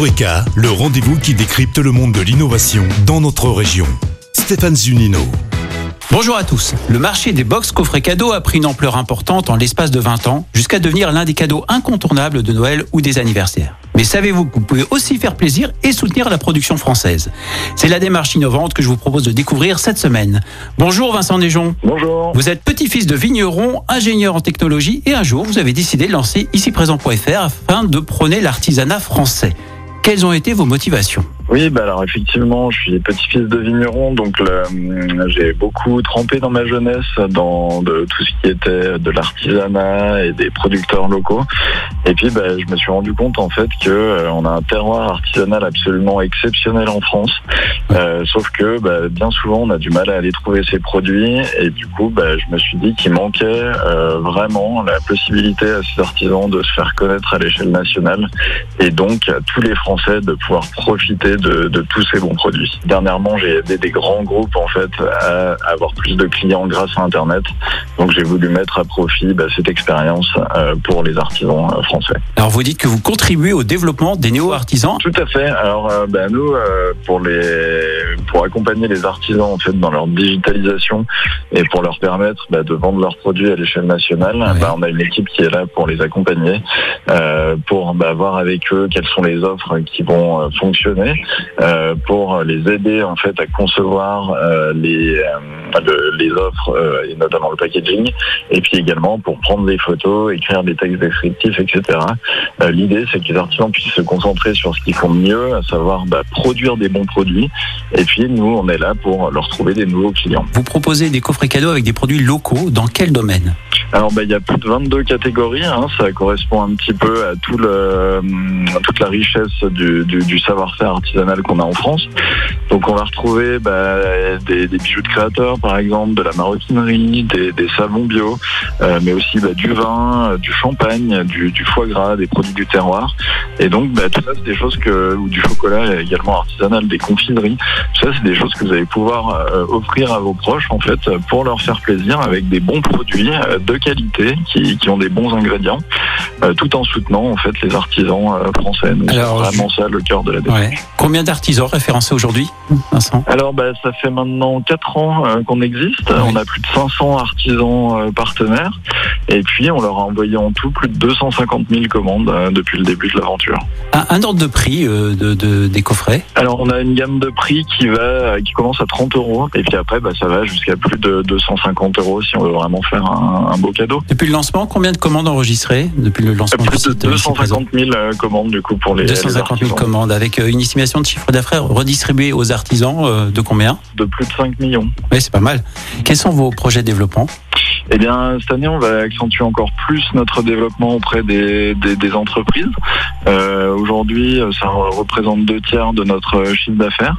Eureka, le rendez-vous qui décrypte le monde de l'innovation dans notre région. Stéphane Zunino. Bonjour à tous. Le marché des box coffrets cadeaux a pris une ampleur importante en l'espace de 20 ans, jusqu'à devenir l'un des cadeaux incontournables de Noël ou des anniversaires. Mais savez-vous que vous pouvez aussi faire plaisir et soutenir la production française? C'est la démarche innovante que je vous propose de découvrir cette semaine. Bonjour Vincent Nejon. Bonjour. Vous êtes petit-fils de vigneron, ingénieur en technologie et un jour vous avez décidé de lancer ici présent.fr afin de prôner l'artisanat français. Quelles ont été vos motivations? Oui, bah alors effectivement, je suis petit-fils de vigneron, donc j'ai beaucoup trempé dans ma jeunesse dans de, tout ce qui était de l'artisanat et des producteurs locaux. Et puis, bah, je me suis rendu compte en fait que euh, on a un terroir artisanal absolument exceptionnel en France. Euh, sauf que bah, bien souvent, on a du mal à aller trouver ces produits. Et du coup, je me suis dit qu'il manquait euh, vraiment la possibilité à ces artisans de se faire connaître à l'échelle nationale, et donc à tous les Français de pouvoir profiter de, tous ces bons produits. Dernièrement, j'ai aidé des grands groupes en fait à avoir plus de clients grâce à Internet. Donc j'ai voulu mettre à profit bah, cette expérience euh, pour les artisans euh, français. Alors vous dites que vous contribuez au développement des néo-artisans Tout à fait. Alors euh, bah, nous, pour les pour accompagner les artisans en fait dans leur digitalisation et pour leur permettre bah, de vendre leurs produits à l'échelle nationale, on a une équipe qui est là pour les accompagner, pour voir avec eux quelles sont les offres qui vont fonctionner euh, pour les aider en fait à concevoir euh, les, euh, les offres et notamment le packaging, et puis également pour prendre des photos, écrire des textes descriptifs, etc. L'idée c'est que les artisans puissent se concentrer sur ce qu'ils font mieux, à savoir bah, produire des bons produits, et puis nous on est là pour leur trouver des nouveaux clients. Vous proposez des coffrets cadeaux avec des produits locaux, dans quel domaine? Alors, bah, il y a plus de 22 catégories. Hein. Ça correspond un petit peu à tout le, toute la richesse du, du, du savoir-faire artisanal qu'on a en France. Donc, on va retrouver bah, des, des, bijoux de créateurs, par exemple, de la maroquinerie, des, des savons bio, euh, mais aussi bah, du vin, du champagne, du, du, foie gras, des produits du terroir. Et donc, bah, tout ça, c'est des choses que, ou du chocolat également artisanal, des confiseries. Tout ça, c'est des choses que vous allez pouvoir euh, offrir à vos proches, en fait, pour leur faire plaisir avec des bons produits euh, de qualité, qui, qui, ont des bons ingrédients, euh, tout en soutenant en fait les artisans euh, français. C'est vraiment ça le cœur de la démarche. Combien d'artisans référencés aujourd'hui, Vincent Alors bah, ça fait maintenant 4 ans euh, qu'on existe. On a plus de 500 artisans partenaires. Et puis on leur a envoyé en tout plus de 250 000 commandes depuis le début de l'aventure. Un, ordre de prix de, des coffrets Alors on a une gamme de prix qui va qui commence à 30 euros et puis après bah, ça va jusqu'à plus de 250 euros si on veut vraiment faire un, un beau cadeau. Depuis le lancement, combien de commandes enregistrées depuis le lancement Plus de 250 000 euh, commandes du coup pour les 250 000 commandes avec euh, une estimation de chiffre d'affaires redistribué aux artisans euh, de combien De plus de 5 millions. Oui, c'est pas mal. Quels sont vos projets de développement eh bien, cette année, on va accentuer encore plus notre développement auprès des, des, entreprises. Euh, Aujourd'hui, ça représente deux tiers de notre chiffre d'affaires.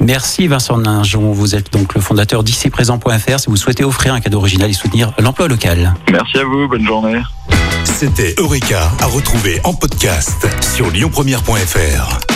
Merci Vincent Ninjon. Vous êtes donc le fondateur d'ici-présent.fr si vous souhaitez offrir un cadeau original et soutenir l'emploi local. Merci à vous. Bonne journée. C'était Eureka à retrouver en podcast sur lyonpremière.fr.